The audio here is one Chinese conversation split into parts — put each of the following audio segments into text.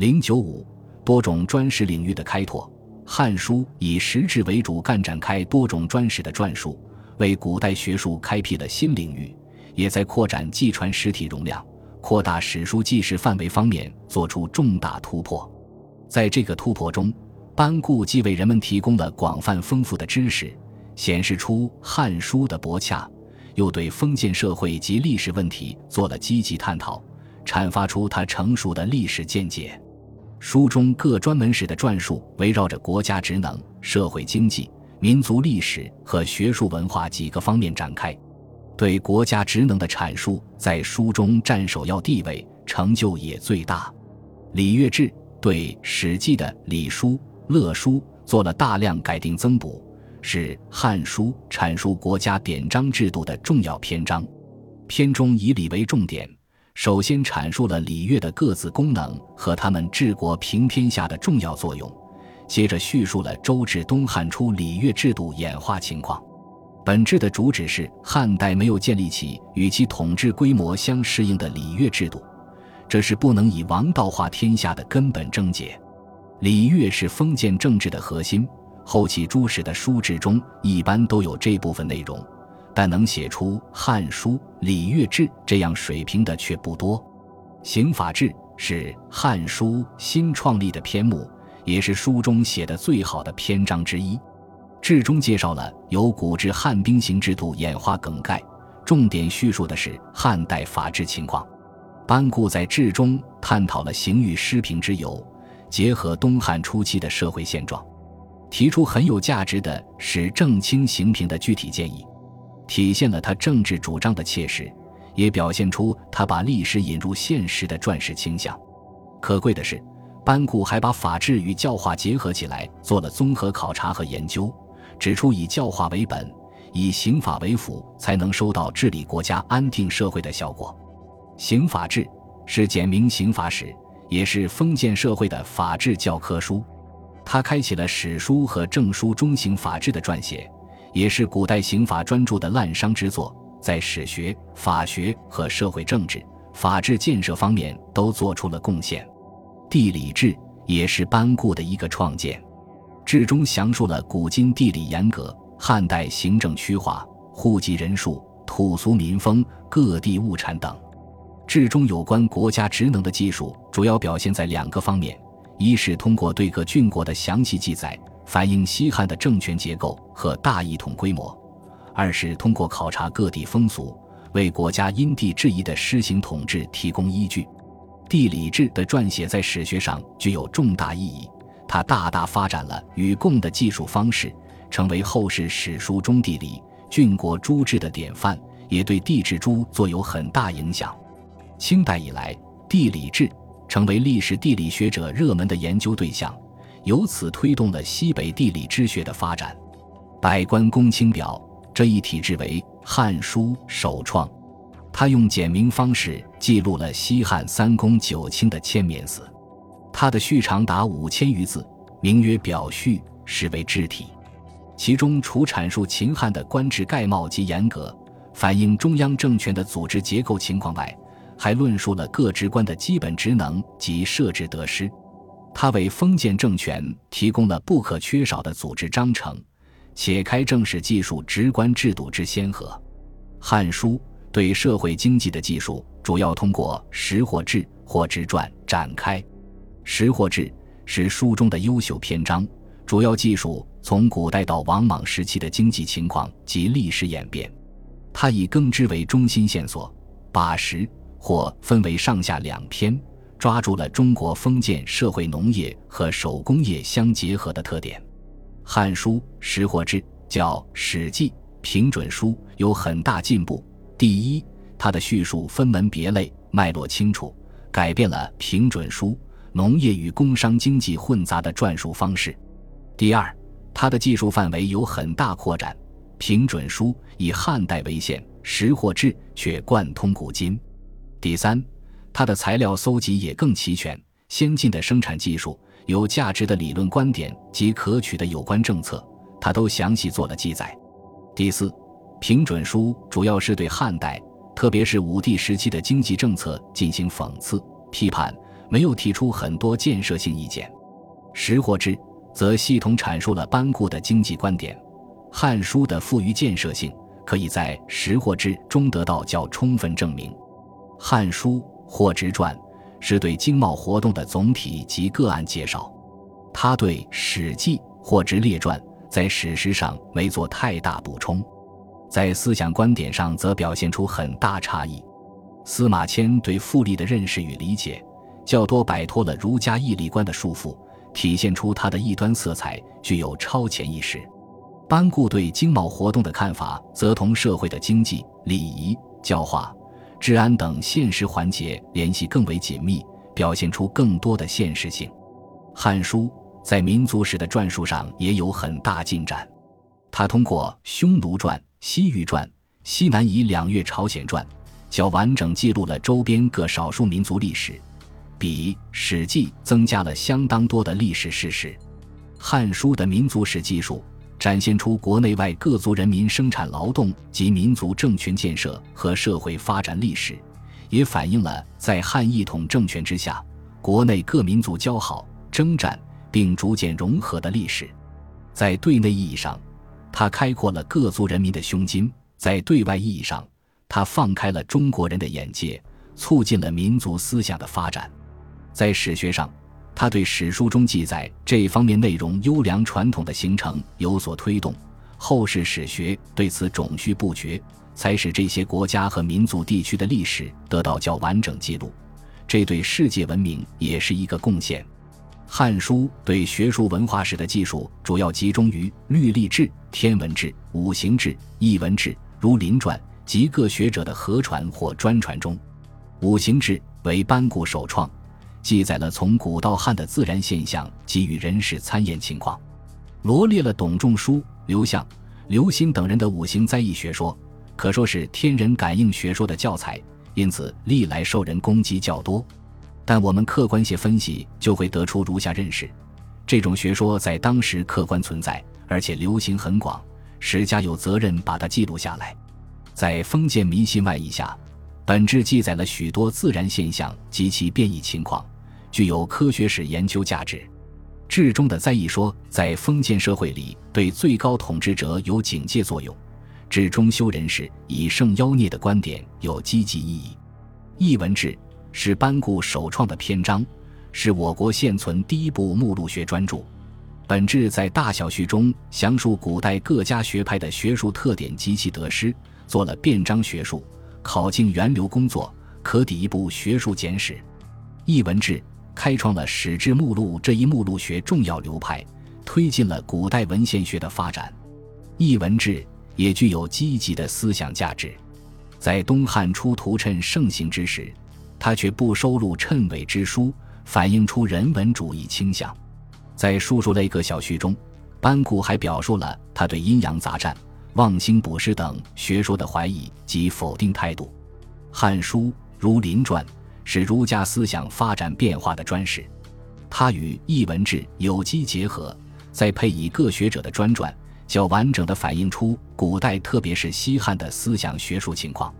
零九五多种专史领域的开拓，《汉书》以实质为主干展开多种专史的撰述，为古代学术开辟了新领域，也在扩展纪传实体容量、扩大史书纪实范围方面做出重大突破。在这个突破中，班固既为人们提供了广泛丰富的知识，显示出《汉书》的博洽。又对封建社会及历史问题做了积极探讨，阐发出他成熟的历史见解。书中各专门史的撰述围绕着国家职能、社会经济、民族历史和学术文化几个方面展开。对国家职能的阐述在书中占首要地位，成就也最大。礼乐志对《史记》的礼书、乐书做了大量改定增补。是《汉书》阐述国家典章制度的重要篇章，篇中以礼为重点，首先阐述了礼乐的各自功能和他们治国平天下的重要作用，接着叙述了周至东汉初礼乐制度演化情况。本质的主旨是汉代没有建立起与其统治规模相适应的礼乐制度，这是不能以王道化天下的根本症结。礼乐是封建政治的核心。后期诸史的书志中一般都有这部分内容，但能写出《汉书·礼乐志》这样水平的却不多。刑法志是《汉书》新创立的篇目，也是书中写的最好的篇章之一。志中介绍了由古至汉兵刑制度演化梗概，重点叙述的是汉代法治情况。班固在志中探讨了刑狱失平之由，结合东汉初期的社会现状。提出很有价值的使正清刑平的具体建议，体现了他政治主张的切实，也表现出他把历史引入现实的传世倾向。可贵的是，班固还把法治与教化结合起来，做了综合考察和研究，指出以教化为本，以刑法为辅，才能收到治理国家、安定社会的效果。刑法志是简明刑法史，也是封建社会的法治教科书。他开启了史书和证书中刑法制的撰写，也是古代刑法专著的滥觞之作，在史学、法学和社会政治、法治建设方面都做出了贡献。地理志也是班固的一个创建，志中详述了古今地理严格、汉代行政区划、户籍人数、土俗民风、各地物产等。志中有关国家职能的技术，主要表现在两个方面。一是通过对各郡国的详细记载，反映西汉的政权结构和大一统规模；二是通过考察各地风俗，为国家因地制宜的施行统治提供依据。地理志的撰写在史学上具有重大意义，它大大发展了与共的技术方式，成为后世史书中地理郡国诸志的典范，也对地质诸作有很大影响。清代以来，地理志。成为历史地理学者热门的研究对象，由此推动了西北地理之学的发展。百官公卿表这一体制为《汉书》首创，他用简明方式记录了西汉三公九卿的迁免死。他的序长达五千余字，名曰《表序》，实为志体。其中除阐述秦汉的官制概貌及严格，反映中央政权的组织结构情况外，还论述了各职官的基本职能及设置得失，他为封建政权提供了不可缺少的组织章程，且开正史技术职官制度之先河。《汉书》对社会经济的技术主要通过识货志或职传展开。识货志是书中的优秀篇章，主要记述从古代到王莽时期的经济情况及历史演变。它以耕织为中心线索，把识。或分为上下两篇，抓住了中国封建社会农业和手工业相结合的特点。《汉书·识货志》叫《史记·平准书》有很大进步。第一，它的叙述分门别类，脉络清楚，改变了《平准书》农业与工商经济混杂的撰述方式。第二，它的技术范围有很大扩展，《平准书》以汉代为限，《识货志》却贯通古今。第三，它的材料搜集也更齐全，先进的生产技术、有价值的理论观点及可取的有关政策，它都详细做了记载。第四，平准书主要是对汉代，特别是武帝时期的经济政策进行讽刺批判，没有提出很多建设性意见。识货之则系统阐述了班固的经济观点，《汉书》的富于建设性，可以在识货之中得到较充分证明。《汉书·货殖传》是对经贸活动的总体及个案介绍，他对《史记·货殖列传》在史实上没做太大补充，在思想观点上则表现出很大差异。司马迁对复利的认识与理解，较多摆脱了儒家义利观的束缚。体现出他的异端色彩，具有超前意识。班固对经贸活动的看法，则同社会的经济、礼仪、教化、治安等现实环节联系更为紧密，表现出更多的现实性。《汉书》在民族史的传述上也有很大进展，它通过《匈奴传》《西域传》《西南夷两越朝鲜传》，较完整记录了周边各少数民族历史。比《史记》增加了相当多的历史事实，《汉书》的民族史技术展现出国内外各族人民生产劳动及民族政权建设和社会发展历史，也反映了在汉一统政权之下，国内各民族交好、征战并逐渐融合的历史。在对内意义上，它开阔了各族人民的胸襟；在对外意义上，它放开了中国人的眼界，促进了民族思想的发展。在史学上，他对史书中记载这方面内容优良传统的形成有所推动，后世史学对此种序不绝，才使这些国家和民族地区的历史得到较完整记录。这对世界文明也是一个贡献。《汉书》对学术文化史的技术主要集中于律历志、天文志、五行志、艺文志、儒林传及各学者的合传或专传中。五行志为班固首创。记载了从古到汉的自然现象及与人事参演情况，罗列了董仲舒、刘向、刘歆等人的五行灾异学说，可说是天人感应学说的教材，因此历来受人攻击较多。但我们客观些分析，就会得出如下认识：这种学说在当时客观存在，而且流行很广，史家有责任把它记录下来。在封建迷信外衣下。本质记载了许多自然现象及其变异情况，具有科学史研究价值。志中的灾异说在封建社会里对最高统治者有警戒作用，治中修人士以胜妖孽的观点有积极意义。译文志是班固首创的篇章，是我国现存第一部目录学专著。本志在大小序中详述古代各家学派的学术特点及其得失，做了辩章学术。考进源流工作，可抵一部学术简史。译文志开创了史志目录这一目录学重要流派，推进了古代文献学的发展。译文志也具有积极的思想价值。在东汉初图谶盛行之时，他却不收录谶纬之书，反映出人文主义倾向。在术数类各小序中，班固还表述了他对阴阳杂战。望星卜筮等学说的怀疑及否定态度，《汉书·儒林传》是儒家思想发展变化的专史，它与《艺文志》有机结合，再配以各学者的专传，较完整地反映出古代特别是西汉的思想学术情况。《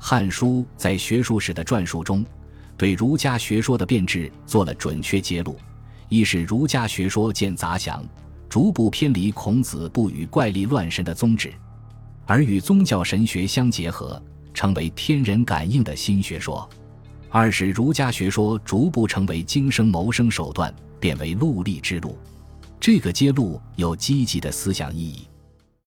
汉书》在学术史的传述中，对儒家学说的变质做了准确揭露，一是儒家学说见杂祥。逐步偏离孔子不与怪力乱神的宗旨，而与宗教神学相结合，成为天人感应的新学说。二是儒家学说逐步成为经生谋生手段，变为陆力之路。这个揭露有积极的思想意义。